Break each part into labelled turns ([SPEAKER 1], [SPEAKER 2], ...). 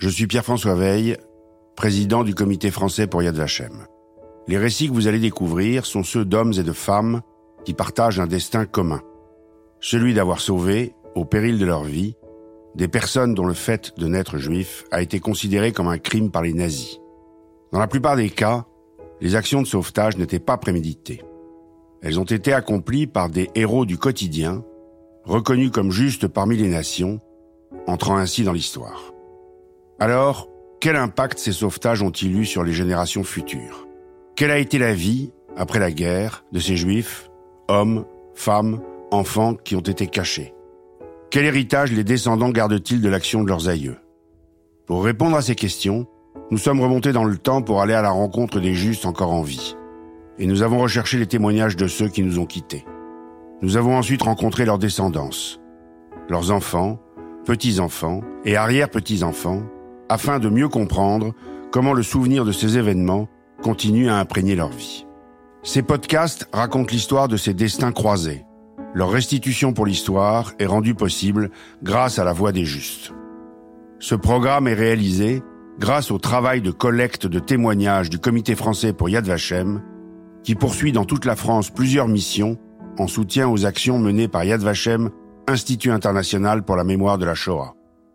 [SPEAKER 1] Je suis Pierre-François Veille, président du comité français pour Yad Vashem. Les récits que vous allez découvrir sont ceux d'hommes et de femmes qui partagent un destin commun. Celui d'avoir sauvé, au péril de leur vie, des personnes dont le fait de naître juif a été considéré comme un crime par les nazis. Dans la plupart des cas, les actions de sauvetage n'étaient pas préméditées. Elles ont été accomplies par des héros du quotidien, reconnus comme justes parmi les nations, entrant ainsi dans l'histoire. Alors, quel impact ces sauvetages ont-ils eu sur les générations futures? Quelle a été la vie, après la guerre, de ces juifs, hommes, femmes, enfants qui ont été cachés? Quel héritage les descendants gardent-ils de l'action de leurs aïeux? Pour répondre à ces questions, nous sommes remontés dans le temps pour aller à la rencontre des justes encore en vie. Et nous avons recherché les témoignages de ceux qui nous ont quittés. Nous avons ensuite rencontré leurs descendants, leurs enfants, petits-enfants et arrière-petits-enfants, afin de mieux comprendre comment le souvenir de ces événements continue à imprégner leur vie. Ces podcasts racontent l'histoire de ces destins croisés. Leur restitution pour l'histoire est rendue possible grâce à la voix des justes. Ce programme est réalisé grâce au travail de collecte de témoignages du Comité français pour Yad Vashem, qui poursuit dans toute la France plusieurs missions en soutien aux actions menées par Yad Vashem, Institut international pour la mémoire de la Shoah.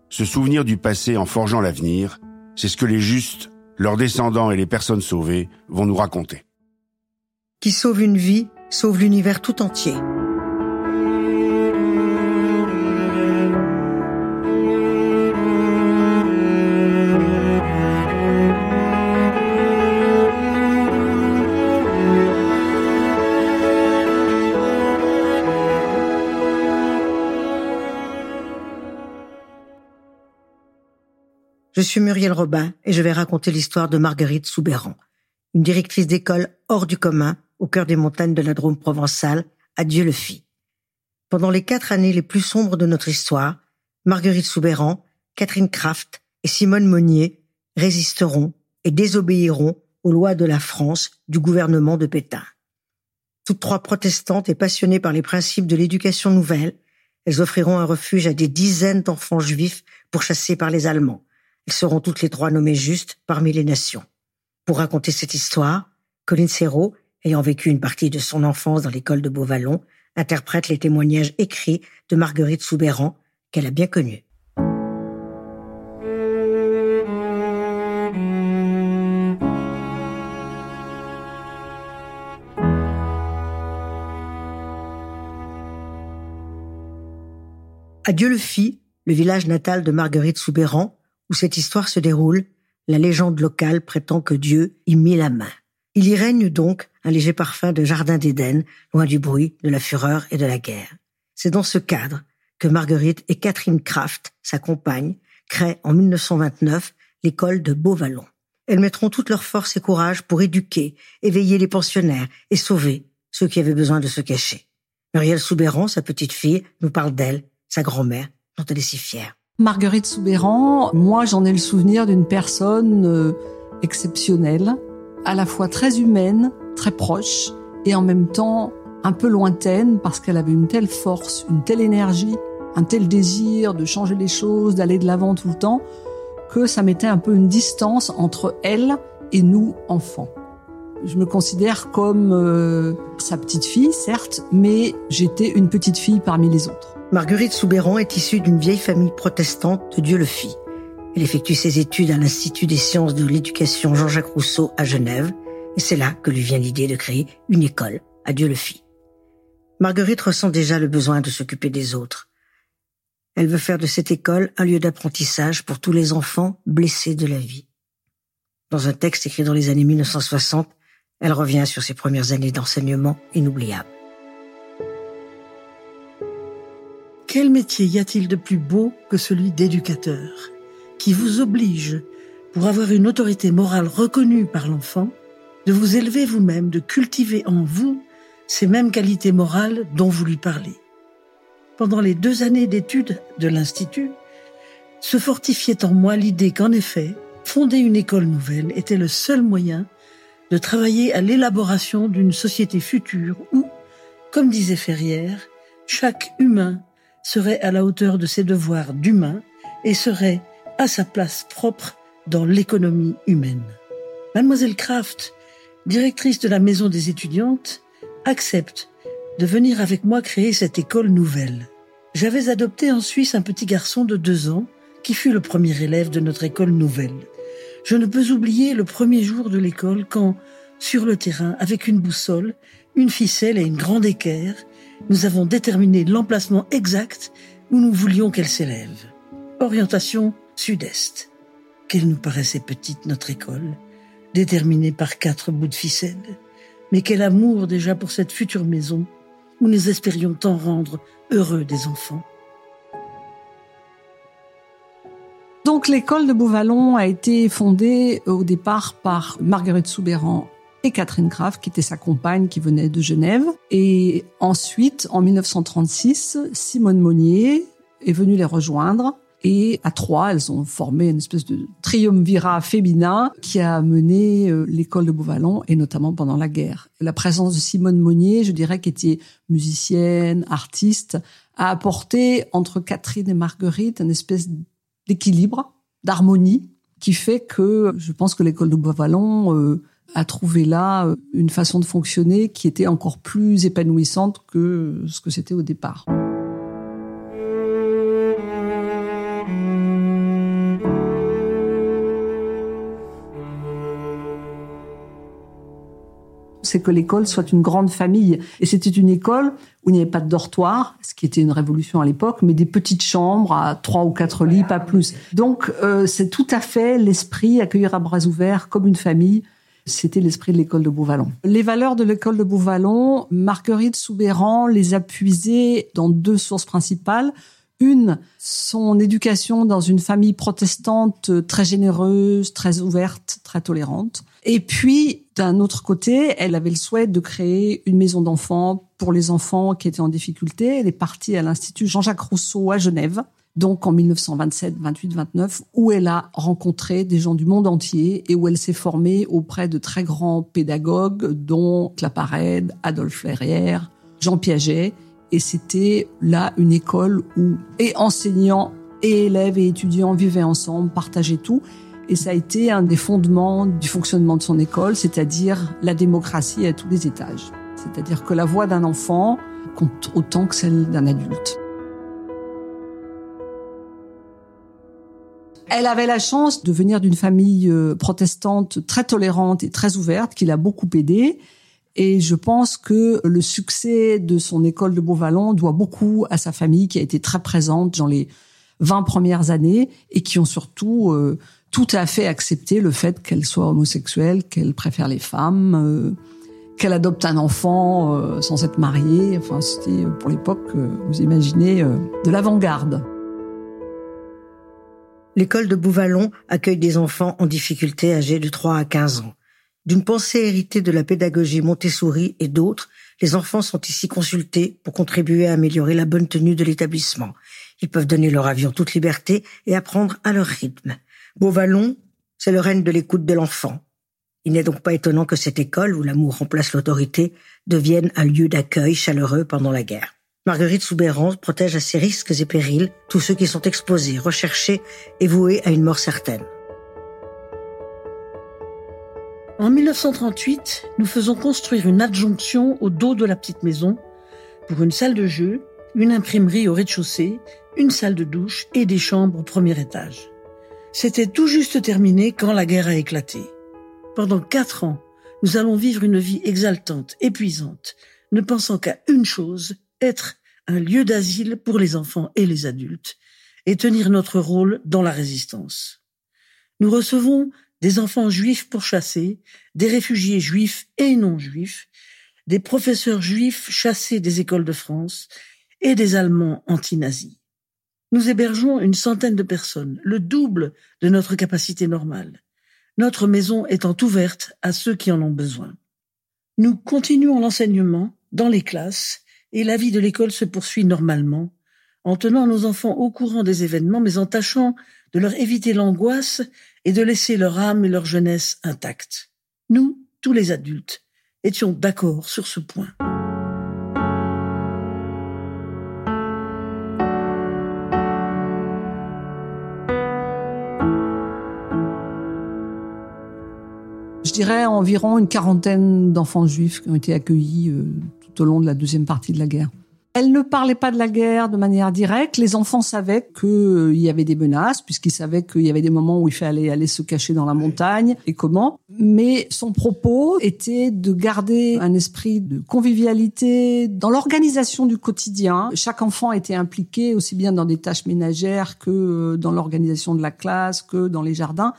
[SPEAKER 1] Se souvenir du passé en forgeant l'avenir, c'est ce que les justes, leurs descendants et les personnes sauvées vont nous raconter.
[SPEAKER 2] Qui sauve une vie, sauve l'univers tout entier. Je suis Muriel Robin et je vais raconter l'histoire de Marguerite Soubéran, une directrice d'école hors du commun au cœur des montagnes de la Drôme provençale, à Dieu le fit. Pendant les quatre années les plus sombres de notre histoire, Marguerite Soubéran, Catherine Kraft et Simone Monnier résisteront et désobéiront aux lois de la France du gouvernement de Pétain. Toutes trois protestantes et passionnées par les principes de l'éducation nouvelle, elles offriront un refuge à des dizaines d'enfants juifs pourchassés par les Allemands. Elles seront toutes les trois nommées justes parmi les nations. Pour raconter cette histoire, Colline Serrault, ayant vécu une partie de son enfance dans l'école de Beauvallon, interprète les témoignages écrits de Marguerite Soubéran, qu'elle a bien connue. À Dieu le fit, le village natal de Marguerite Soubéran, où cette histoire se déroule, la légende locale prétend que Dieu y mit la main. Il y règne donc un léger parfum de jardin d'Éden, loin du bruit, de la fureur et de la guerre. C'est dans ce cadre que Marguerite et Catherine Kraft, sa compagne, créent en 1929 l'école de Beauvallon. Elles mettront toute leur force et courage pour éduquer, éveiller les pensionnaires et sauver ceux qui avaient besoin de se cacher. Muriel Soubéran, sa petite fille, nous parle d'elle, sa grand-mère, dont elle est si fière.
[SPEAKER 3] Marguerite Soubéran, moi j'en ai le souvenir d'une personne euh, exceptionnelle, à la fois très humaine, très proche, et en même temps un peu lointaine parce qu'elle avait une telle force, une telle énergie, un tel désir de changer les choses, d'aller de l'avant tout le temps, que ça mettait un peu une distance entre elle et nous, enfants. Je me considère comme euh, sa petite fille, certes, mais j'étais une petite fille parmi les autres.
[SPEAKER 2] Marguerite Soubéran est issue d'une vieille famille protestante de Dieu le fit. Elle effectue ses études à l'Institut des sciences de l'éducation Jean-Jacques Rousseau à Genève, et c'est là que lui vient l'idée de créer une école à Dieu le fit. Marguerite ressent déjà le besoin de s'occuper des autres. Elle veut faire de cette école un lieu d'apprentissage pour tous les enfants blessés de la vie. Dans un texte écrit dans les années 1960, elle revient sur ses premières années d'enseignement inoubliables.
[SPEAKER 4] Quel métier y a-t-il de plus beau que celui d'éducateur, qui vous oblige, pour avoir une autorité morale reconnue par l'enfant, de vous élever vous-même, de cultiver en vous ces mêmes qualités morales dont vous lui parlez? Pendant les deux années d'études de l'Institut, se fortifiait en moi l'idée qu'en effet, fonder une école nouvelle était le seul moyen de travailler à l'élaboration d'une société future où, comme disait Ferrière, chaque humain serait à la hauteur de ses devoirs d'humain et serait a sa place propre dans l'économie humaine. Mademoiselle Kraft, directrice de la maison des étudiantes, accepte de venir avec moi créer cette école nouvelle. J'avais adopté en Suisse un petit garçon de deux ans qui fut le premier élève de notre école nouvelle. Je ne peux oublier le premier jour de l'école quand, sur le terrain, avec une boussole, une ficelle et une grande équerre, nous avons déterminé l'emplacement exact où nous voulions qu'elle s'élève. Orientation sud-est. Qu'elle nous paraissait petite, notre école, déterminée par quatre bouts de ficelle. Mais quel amour déjà pour cette future maison où nous espérions tant rendre heureux des enfants.
[SPEAKER 3] Donc l'école de Beauvallon a été fondée au départ par Marguerite Soubéran et Catherine Graff, qui était sa compagne, qui venait de Genève. Et ensuite, en 1936, Simone Monnier est venue les rejoindre. Et à trois, elles ont formé une espèce de triumvirat féminin qui a mené euh, l'école de Beauvallon, et notamment pendant la guerre. La présence de Simone Monnier, je dirais, qui était musicienne, artiste, a apporté entre Catherine et Marguerite une espèce d'équilibre, d'harmonie, qui fait que je pense que l'école de Beauvallon euh, a trouvé là euh, une façon de fonctionner qui était encore plus épanouissante que ce que c'était au départ. c'est que l'école soit une grande famille. Et c'était une école où il n'y avait pas de dortoir, ce qui était une révolution à l'époque, mais des petites chambres à trois ou quatre lits, pas plus. Donc euh, c'est tout à fait l'esprit accueillir à bras ouverts comme une famille. C'était l'esprit de l'école de Beauvallon. Les valeurs de l'école de Beauvallon, Marguerite Soubéran les a puisées dans deux sources principales. Une, son éducation dans une famille protestante très généreuse, très ouverte, très tolérante. Et puis, d'un autre côté, elle avait le souhait de créer une maison d'enfants pour les enfants qui étaient en difficulté. Elle est partie à l'Institut Jean-Jacques Rousseau à Genève, donc en 1927, 28, 29, où elle a rencontré des gens du monde entier et où elle s'est formée auprès de très grands pédagogues, dont Claparède, Adolphe Ferrière, Jean Piaget. Et c'était là une école où et enseignants et élèves et étudiants vivaient ensemble, partageaient tout. Et ça a été un des fondements du fonctionnement de son école, c'est-à-dire la démocratie à tous les étages. C'est-à-dire que la voix d'un enfant compte autant que celle d'un adulte. Elle avait la chance de venir d'une famille euh, protestante très tolérante et très ouverte, qui l'a beaucoup aidée. Et je pense que le succès de son école de Beauvallon doit beaucoup à sa famille qui a été très présente dans les 20 premières années et qui ont surtout euh, tout à fait accepté le fait qu'elle soit homosexuelle, qu'elle préfère les femmes, euh, qu'elle adopte un enfant sans être mariée. Enfin, c'était pour l'époque, vous imaginez, de l'avant-garde.
[SPEAKER 2] L'école de Beauvallon accueille des enfants en difficulté âgés de 3 à 15 ans. D'une pensée héritée de la pédagogie Montessori et d'autres, les enfants sont ici consultés pour contribuer à améliorer la bonne tenue de l'établissement. Ils peuvent donner leur avis en toute liberté et apprendre à leur rythme. Beauvallon, c'est le règne de l'écoute de l'enfant. Il n'est donc pas étonnant que cette école, où l'amour remplace l'autorité, devienne un lieu d'accueil chaleureux pendant la guerre. Marguerite Soubéran protège à ses risques et périls tous ceux qui sont exposés, recherchés et voués à une mort certaine.
[SPEAKER 4] En 1938, nous faisons construire une adjonction au dos de la petite maison pour une salle de jeu, une imprimerie au rez-de-chaussée, une salle de douche et des chambres au premier étage. C'était tout juste terminé quand la guerre a éclaté. Pendant quatre ans, nous allons vivre une vie exaltante, épuisante, ne pensant qu'à une chose, un lieu d'asile pour les enfants et les adultes, et tenir notre rôle dans la résistance. Nous recevons des enfants juifs pourchassés, des réfugiés juifs et non juifs, des professeurs juifs chassés des écoles de France et des Allemands anti-nazis. Nous hébergeons une centaine de personnes, le double de notre capacité normale, notre maison étant ouverte à ceux qui en ont besoin. Nous continuons l'enseignement dans les classes et la vie de l'école se poursuit normalement, en tenant nos enfants au courant des événements, mais en tâchant de leur éviter l'angoisse et de laisser leur âme et leur jeunesse intactes. Nous, tous les adultes, étions d'accord sur ce point.
[SPEAKER 3] je dirais environ une quarantaine d'enfants juifs qui ont été accueillis euh, tout au long de la deuxième partie de la guerre. Elle ne parlait pas de la guerre de manière directe. Les enfants savaient qu'il y avait des menaces, puisqu'ils savaient qu'il y avait des moments où il fallait aller se cacher dans la montagne et comment. Mais son propos était de garder un esprit de convivialité dans l'organisation du quotidien. Chaque enfant était impliqué aussi bien dans des tâches ménagères que dans l'organisation de la classe, que dans les jardins.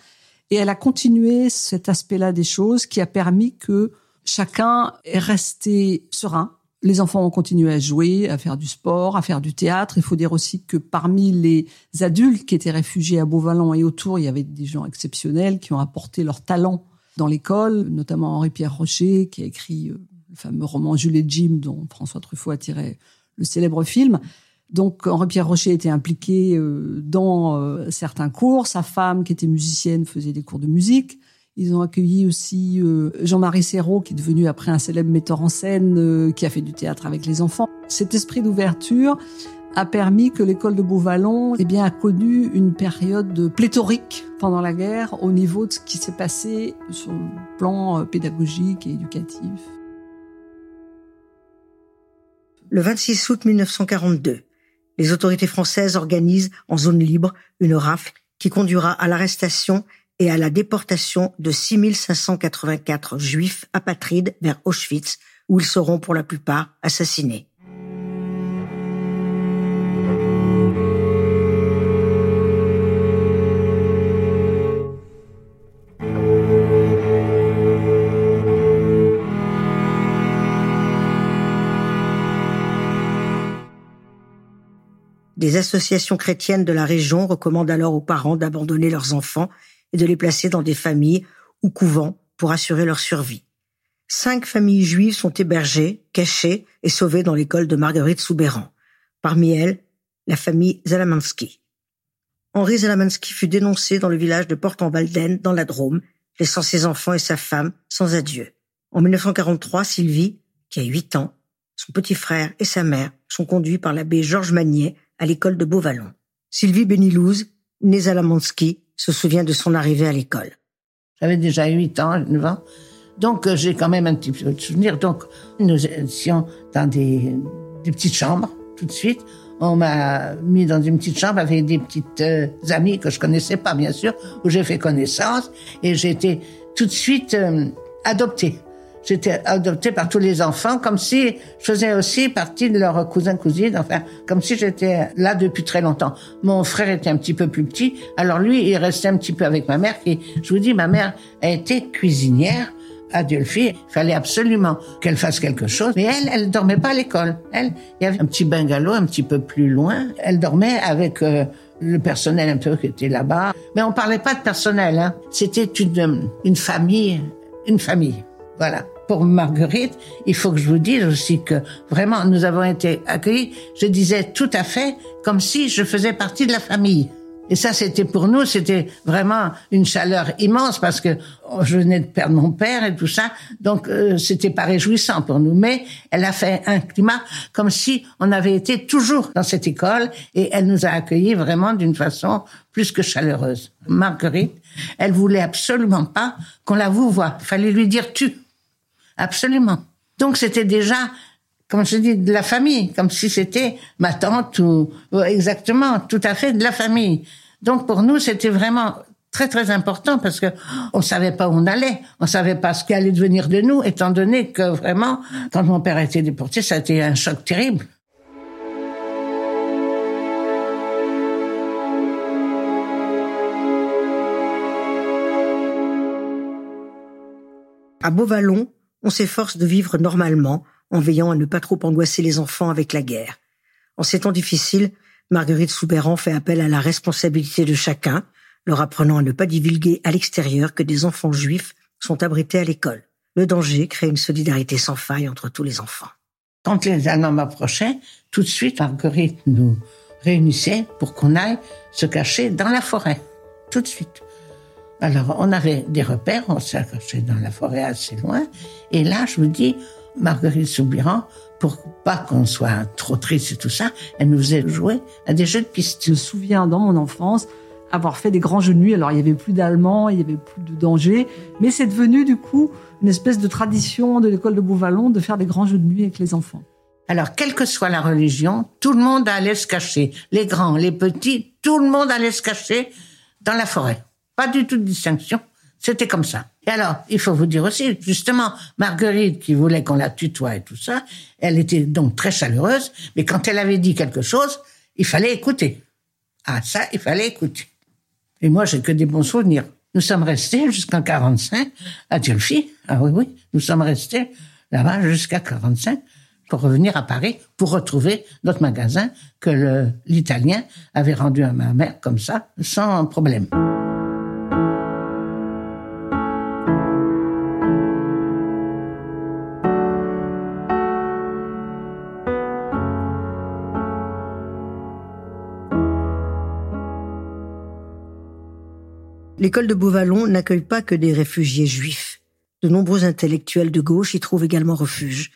[SPEAKER 3] Et elle a continué cet aspect-là des choses qui a permis que chacun est resté serein, les enfants ont continué à jouer, à faire du sport, à faire du théâtre. Il faut dire aussi que parmi les adultes qui étaient réfugiés à Beauvalon et autour, il y avait des gens exceptionnels qui ont apporté leur talent dans l'école, notamment Henri-Pierre Rocher, qui a écrit euh, le fameux roman Jules et Jim, dont François Truffaut a tiré le célèbre film. Donc Henri-Pierre Rocher était impliqué euh, dans euh, certains cours. Sa femme, qui était musicienne, faisait des cours de musique. Ils ont accueilli aussi euh, Jean-Marie Serrault, qui est devenu après un célèbre metteur en scène, euh, qui a fait du théâtre avec les enfants. Cet esprit d'ouverture a permis que l'école de Beauvallon eh bien, a connu une période pléthorique pendant la guerre au niveau de ce qui s'est passé sur le plan euh, pédagogique et éducatif.
[SPEAKER 2] Le 26 août 1942, les autorités françaises organisent en zone libre une rafle qui conduira à l'arrestation et à la déportation de 6584 juifs apatrides vers Auschwitz, où ils seront pour la plupart assassinés. Des associations chrétiennes de la région recommandent alors aux parents d'abandonner leurs enfants de les placer dans des familles ou couvents pour assurer leur survie. Cinq familles juives sont hébergées, cachées et sauvées dans l'école de Marguerite Soubéran. Parmi elles, la famille Zalamansky. Henri Zalamansky fut dénoncé dans le village de Port-en-Valden, dans la Drôme, laissant ses enfants et sa femme sans adieu. En 1943, Sylvie, qui a huit ans, son petit frère et sa mère sont conduits par l'abbé Georges Magnier à l'école de Beauvallon. Sylvie Benilouz, née Zalamansky, se souvient de son arrivée à l'école.
[SPEAKER 5] J'avais déjà 8 ans, 9 ans. Donc, euh, j'ai quand même un petit peu de souvenirs. Donc, nous étions dans des, des petites chambres, tout de suite. On m'a mis dans une petite chambre avec des petites euh, amies que je connaissais pas, bien sûr, où j'ai fait connaissance. Et j'ai été tout de suite euh, adoptée. J'étais adoptée par tous les enfants, comme si je faisais aussi partie de leurs cousins cousines, enfin, comme si j'étais là depuis très longtemps. Mon frère était un petit peu plus petit, alors lui, il restait un petit peu avec ma mère. Et je vous dis, ma mère a été cuisinière à Diolfi. Il fallait absolument qu'elle fasse quelque chose. Mais elle, elle dormait pas à l'école. Elle, il y avait un petit bungalow un petit peu plus loin. Elle dormait avec euh, le personnel un peu qui était là-bas. Mais on parlait pas de personnel. Hein. C'était une, une famille, une famille. Voilà pour Marguerite, il faut que je vous dise aussi que vraiment nous avons été accueillis, je disais tout à fait comme si je faisais partie de la famille. Et ça, c'était pour nous, c'était vraiment une chaleur immense parce que je venais de perdre mon père et tout ça, donc euh, c'était pas réjouissant pour nous. Mais elle a fait un climat comme si on avait été toujours dans cette école et elle nous a accueillis vraiment d'une façon plus que chaleureuse. Marguerite, elle voulait absolument pas qu'on la vous voie. Fallait lui dire tu. Absolument. Donc c'était déjà, comme je dis, de la famille, comme si c'était ma tante ou, exactement, tout à fait de la famille. Donc pour nous, c'était vraiment très très important parce que on savait pas où on allait, on savait pas ce qui allait devenir de nous, étant donné que vraiment, quand mon père a été déporté, ça a été un choc terrible.
[SPEAKER 2] À Beauvallon, on s'efforce de vivre normalement en veillant à ne pas trop angoisser les enfants avec la guerre. En ces temps difficiles, Marguerite Soubéran fait appel à la responsabilité de chacun, leur apprenant à ne pas divulguer à l'extérieur que des enfants juifs sont abrités à l'école. Le danger crée une solidarité sans faille entre tous les enfants.
[SPEAKER 5] Quand les années m'approchaient, tout de suite, Marguerite nous réunissait pour qu'on aille se cacher dans la forêt. Tout de suite. Alors, on avait des repères, on s'est accroché dans la forêt assez loin. Et là, je vous dis, Marguerite Soubiran, pour pas qu'on soit trop triste et tout ça, elle nous faisait jouer à des jeux de piste.
[SPEAKER 3] Je me souviens, dans mon enfance, avoir fait des grands jeux de nuit. Alors il y avait plus d'Allemands, il y avait plus de danger, mais c'est devenu du coup une espèce de tradition de l'école de Beauvallon de faire des grands jeux de nuit avec les enfants.
[SPEAKER 5] Alors, quelle que soit la religion, tout le monde allait se cacher. Les grands, les petits, tout le monde allait se cacher dans la forêt. Pas du tout de distinction. C'était comme ça. Et alors, il faut vous dire aussi, justement, Marguerite, qui voulait qu'on la tutoie et tout ça, elle était donc très chaleureuse, mais quand elle avait dit quelque chose, il fallait écouter. Ah, ça, il fallait écouter. Et moi, j'ai que des bons souvenirs. Nous sommes restés jusqu'en 45 à Dieulfi. Ah oui, oui, nous sommes restés là-bas jusqu'à 45 pour revenir à Paris pour retrouver notre magasin que l'Italien avait rendu à ma mère comme ça, sans problème.
[SPEAKER 2] L'école de Beauvallon n'accueille pas que des réfugiés juifs. De nombreux intellectuels de gauche y trouvent également refuge.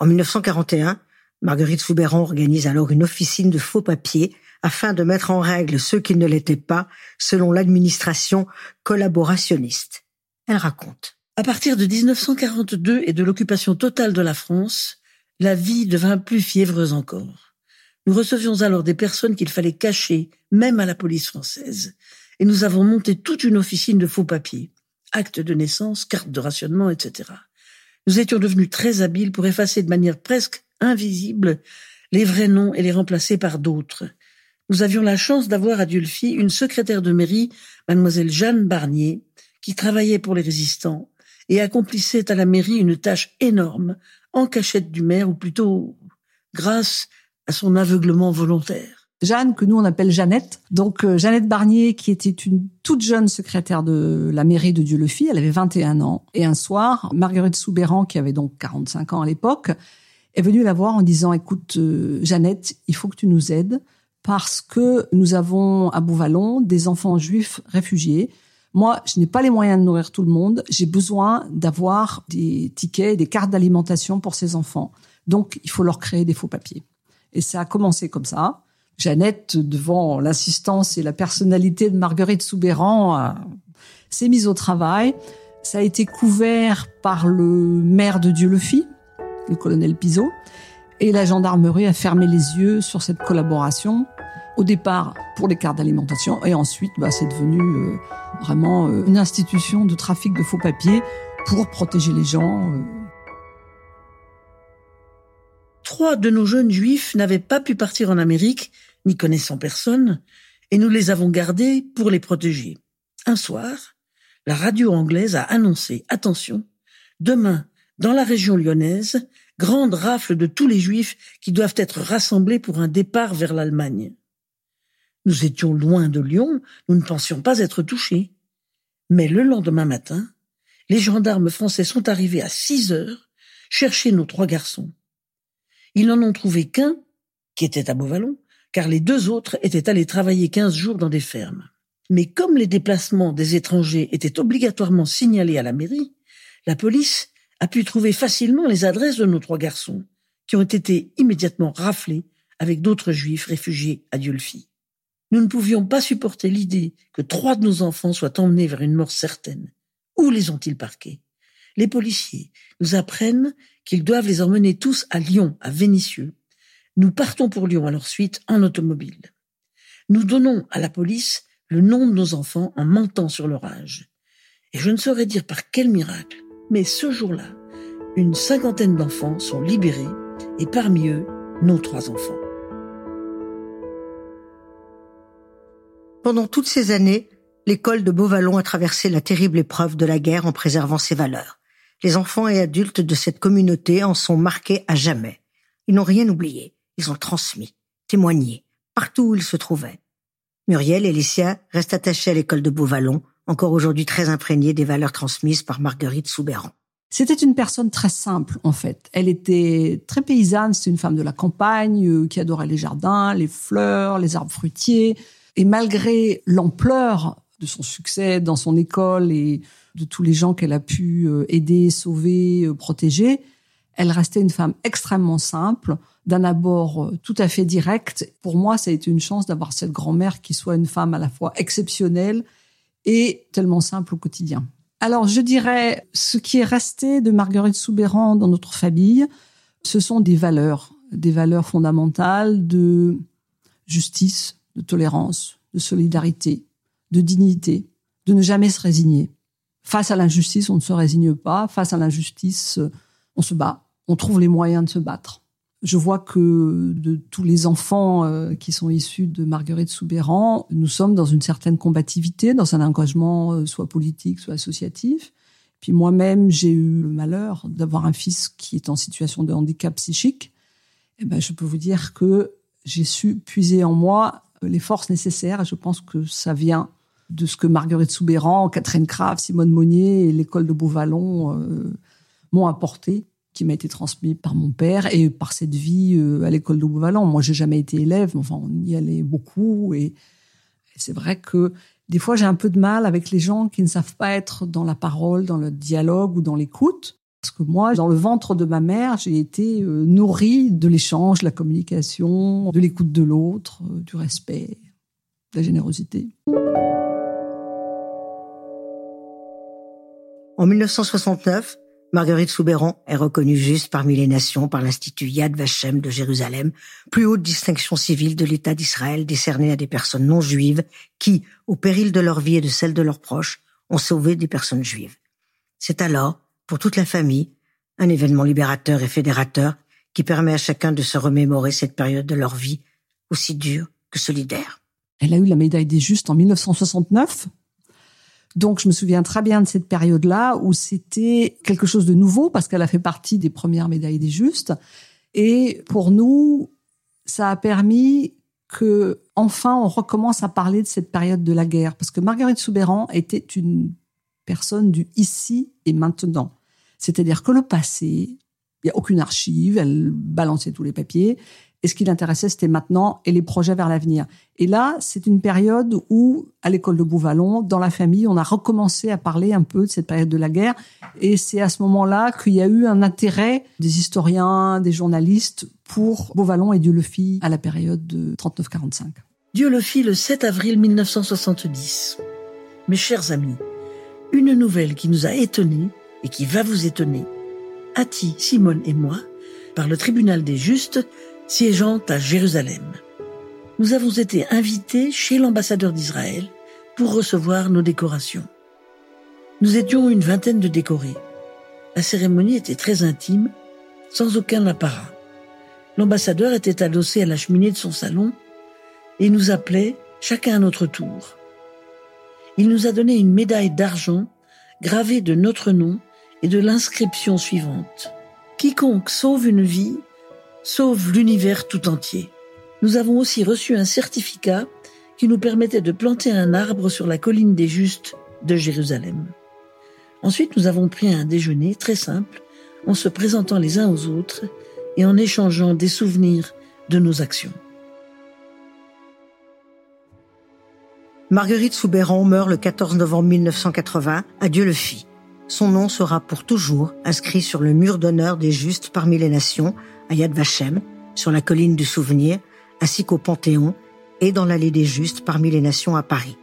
[SPEAKER 2] En 1941, Marguerite Soubéran organise alors une officine de faux papiers afin de mettre en règle ceux qui ne l'étaient pas selon l'administration collaborationniste. Elle raconte.
[SPEAKER 4] À partir de 1942 et de l'occupation totale de la France, la vie devint plus fiévreuse encore. Nous recevions alors des personnes qu'il fallait cacher, même à la police française, et nous avons monté toute une officine de faux papiers, actes de naissance, cartes de rationnement, etc. Nous étions devenus très habiles pour effacer de manière presque invisible les vrais noms et les remplacer par d'autres. Nous avions la chance d'avoir à Dulphy une secrétaire de mairie, mademoiselle Jeanne Barnier, qui travaillait pour les résistants et accomplissait à la mairie une tâche énorme en cachette du maire, ou plutôt grâce à son aveuglement volontaire.
[SPEAKER 3] Jeanne, que nous on appelle Jeannette. Donc euh, Jeannette Barnier, qui était une toute jeune secrétaire de la mairie de Dieu-le-Fit, elle avait 21 ans. Et un soir, Marguerite Soubéran, qui avait donc 45 ans à l'époque, est venue la voir en disant, écoute, euh, Jeannette, il faut que tu nous aides parce que nous avons à Bouvallon des enfants juifs réfugiés. Moi, je n'ai pas les moyens de nourrir tout le monde. J'ai besoin d'avoir des tickets, des cartes d'alimentation pour ces enfants. Donc, il faut leur créer des faux papiers. Et ça a commencé comme ça. Jeannette, devant l'assistance et la personnalité de Marguerite Soubéran, euh, s'est mise au travail. Ça a été couvert par le maire de Dieu-le-Fit, le colonel Pizot, et la gendarmerie a fermé les yeux sur cette collaboration. Au départ pour les cartes d'alimentation et ensuite bah, c'est devenu euh, vraiment euh, une institution de trafic de faux papiers pour protéger les gens.
[SPEAKER 4] Trois de nos jeunes juifs n'avaient pas pu partir en Amérique, n'y connaissant personne, et nous les avons gardés pour les protéger. Un soir, la radio anglaise a annoncé, attention, demain, dans la région lyonnaise, grande rafle de tous les juifs qui doivent être rassemblés pour un départ vers l'Allemagne. Nous étions loin de Lyon, nous ne pensions pas être touchés. Mais le lendemain matin, les gendarmes français sont arrivés à six heures chercher nos trois garçons. Ils n'en ont trouvé qu'un, qui était à Beauvallon, car les deux autres étaient allés travailler quinze jours dans des fermes. Mais comme les déplacements des étrangers étaient obligatoirement signalés à la mairie, la police a pu trouver facilement les adresses de nos trois garçons, qui ont été immédiatement raflés avec d'autres juifs réfugiés à Diolfi. Nous ne pouvions pas supporter l'idée que trois de nos enfants soient emmenés vers une mort certaine. Où les ont-ils parqués? Les policiers nous apprennent qu'ils doivent les emmener tous à Lyon, à Vénissieux. Nous partons pour Lyon à leur suite en automobile. Nous donnons à la police le nom de nos enfants en mentant sur leur âge. Et je ne saurais dire par quel miracle, mais ce jour-là, une cinquantaine d'enfants sont libérés et parmi eux, nos trois enfants.
[SPEAKER 2] Pendant toutes ces années, l'école de Beauvallon a traversé la terrible épreuve de la guerre en préservant ses valeurs. Les enfants et adultes de cette communauté en sont marqués à jamais. Ils n'ont rien oublié. Ils ont transmis, témoigné, partout où ils se trouvaient. Muriel et Licia restent attachés à l'école de Beauvallon, encore aujourd'hui très imprégnée des valeurs transmises par Marguerite Soubéran.
[SPEAKER 3] C'était une personne très simple, en fait. Elle était très paysanne, c'était une femme de la campagne, euh, qui adorait les jardins, les fleurs, les arbres fruitiers. Et malgré l'ampleur de son succès dans son école et de tous les gens qu'elle a pu euh, aider, sauver, euh, protéger, elle restait une femme extrêmement simple, d'un abord euh, tout à fait direct. Pour moi, ça a été une chance d'avoir cette grand-mère qui soit une femme à la fois exceptionnelle et tellement simple au quotidien. Alors, je dirais, ce qui est resté de Marguerite Soubéran dans notre famille, ce sont des valeurs, des valeurs fondamentales de justice, de tolérance, de solidarité, de dignité, de ne jamais se résigner. Face à l'injustice, on ne se résigne pas. Face à l'injustice, on se bat. On trouve les moyens de se battre. Je vois que de tous les enfants euh, qui sont issus de Marguerite Soubéran, nous sommes dans une certaine combativité, dans un engagement euh, soit politique, soit associatif. Puis moi-même, j'ai eu le malheur d'avoir un fils qui est en situation de handicap psychique. Et eh ben, je peux vous dire que j'ai su puiser en moi les forces nécessaires. Et je pense que ça vient de ce que Marguerite Soubéran, Catherine Crave, Simone Monnier et l'école de Beauvallon euh, m'ont apporté qui m'a été transmis par mon père et par cette vie euh, à l'école de Beauvalan. Moi, j'ai jamais été élève, mais enfin, on y allait beaucoup. Et, c'est vrai que des fois, j'ai un peu de mal avec les gens qui ne savent pas être dans la parole, dans le dialogue ou dans l'écoute. Parce que moi, dans le ventre de ma mère, j'ai été euh, nourrie de l'échange, de la communication, de l'écoute de l'autre, euh, du respect, de la générosité.
[SPEAKER 2] En 1969, Marguerite Soubéran est reconnue juste parmi les nations par l'Institut Yad Vashem de Jérusalem, plus haute distinction civile de l'État d'Israël décernée à des personnes non juives qui, au péril de leur vie et de celle de leurs proches, ont sauvé des personnes juives. C'est alors, pour toute la famille, un événement libérateur et fédérateur qui permet à chacun de se remémorer cette période de leur vie aussi dure que solidaire.
[SPEAKER 3] Elle a eu la médaille des justes en 1969 donc je me souviens très bien de cette période-là où c'était quelque chose de nouveau parce qu'elle a fait partie des premières médailles des justes. Et pour nous, ça a permis que enfin on recommence à parler de cette période de la guerre parce que Marguerite Soubéran était une personne du ici et maintenant. C'est-à-dire que le passé, il n'y a aucune archive, elle balançait tous les papiers, et ce qui l'intéressait, c'était maintenant et les projets vers l'avenir. Et là, c'est une période où, à l'école de Bouvallon, dans la famille, on a recommencé à parler un peu de cette période de la guerre. Et c'est à ce moment-là qu'il y a eu un intérêt des historiens, des journalistes pour Bouvallon et Dieu le fit à la période de 39-45.
[SPEAKER 4] Dieu le fit le 7 avril 1970. Mes chers amis, une nouvelle qui nous a étonnés et qui va vous étonner. Ati, Simone et moi, par le tribunal des justes, siégeant à Jérusalem. Nous avons été invités chez l'ambassadeur d'Israël pour recevoir nos décorations. Nous étions une vingtaine de décorés. La cérémonie était très intime, sans aucun apparat. L'ambassadeur était adossé à la cheminée de son salon et nous appelait chacun à notre tour. Il nous a donné une médaille d'argent gravée de notre nom et de l'inscription suivante. Quiconque sauve une vie sauve l'univers tout entier. Nous avons aussi reçu un certificat qui nous permettait de planter un arbre sur la colline des Justes de Jérusalem. Ensuite, nous avons pris un déjeuner très simple en se présentant les uns aux autres et en échangeant des souvenirs de nos actions.
[SPEAKER 2] Marguerite Soubéran meurt le 14 novembre 1980 à Dieu le fit. Son nom sera pour toujours inscrit sur le mur d'honneur des justes parmi les nations à Yad Vashem, sur la colline du souvenir, ainsi qu'au Panthéon et dans l'allée des justes parmi les nations à Paris.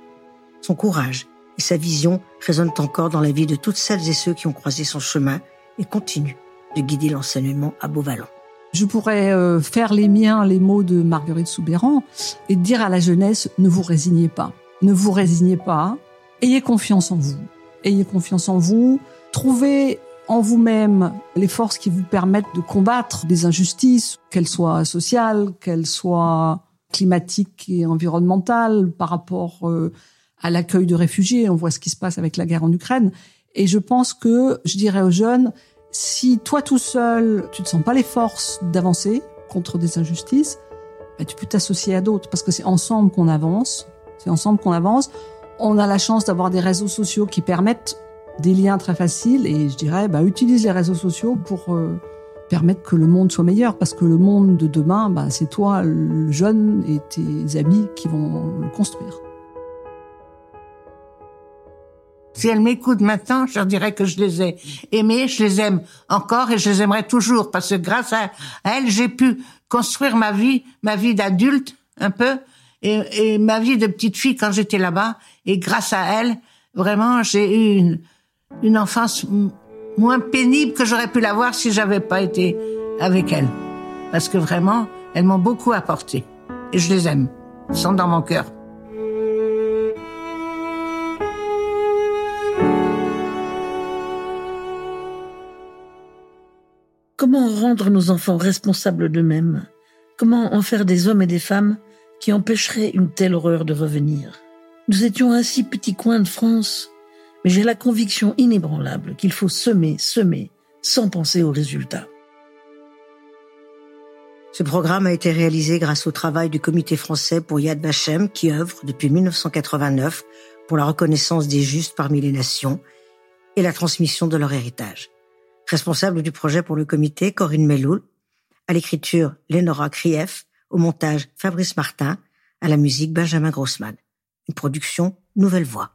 [SPEAKER 2] Son courage et sa vision résonnent encore dans la vie de toutes celles et ceux qui ont croisé son chemin et continuent de guider l'enseignement à Beauvallon.
[SPEAKER 3] Je pourrais euh, faire les miens les mots de Marguerite Soubéran et dire à la jeunesse ne vous résignez pas, ne vous résignez pas, ayez confiance en vous, ayez confiance en vous, trouvez en vous-même les forces qui vous permettent de combattre des injustices, qu'elles soient sociales, qu'elles soient climatiques et environnementales, par rapport euh, à l'accueil de réfugiés. On voit ce qui se passe avec la guerre en Ukraine. Et je pense que je dirais aux jeunes, si toi tout seul, tu ne sens pas les forces d'avancer contre des injustices, bah, tu peux t'associer à d'autres parce que c'est ensemble qu'on avance. C'est ensemble qu'on avance. On a la chance d'avoir des réseaux sociaux qui permettent des liens très faciles et je dirais, bah, utilise les réseaux sociaux pour euh, permettre que le monde soit meilleur. Parce que le monde de demain, bah, c'est toi, le jeune, et tes amis qui vont le construire.
[SPEAKER 5] Si elle m'écoute maintenant, je leur dirais que je les ai aimés, je les aime encore et je les aimerai toujours. Parce que grâce à elle, j'ai pu construire ma vie, ma vie d'adulte un peu, et, ma vie de petite fille quand j'étais là-bas. Et grâce à elle, vraiment, j'ai eu une, une enfance moins pénible que j'aurais pu l'avoir si j'avais pas été avec elle. Parce que vraiment, elles m'ont beaucoup apporté. Et je les aime. Ils sont dans mon cœur.
[SPEAKER 4] Comment rendre nos enfants responsables d'eux-mêmes? Comment en faire des hommes et des femmes qui empêcheraient une telle horreur de revenir Nous étions un si petit coin de France, mais j'ai la conviction inébranlable qu'il faut semer, semer, sans penser aux résultats.
[SPEAKER 2] Ce programme a été réalisé grâce au travail du Comité français pour Yad Vashem qui œuvre depuis 1989 pour la reconnaissance des justes parmi les nations et la transmission de leur héritage. Responsable du projet pour le comité, Corinne Melloul, à l'écriture, Lénora Krief, au montage, Fabrice Martin, à la musique, Benjamin Grossman. Une production Nouvelle Voix.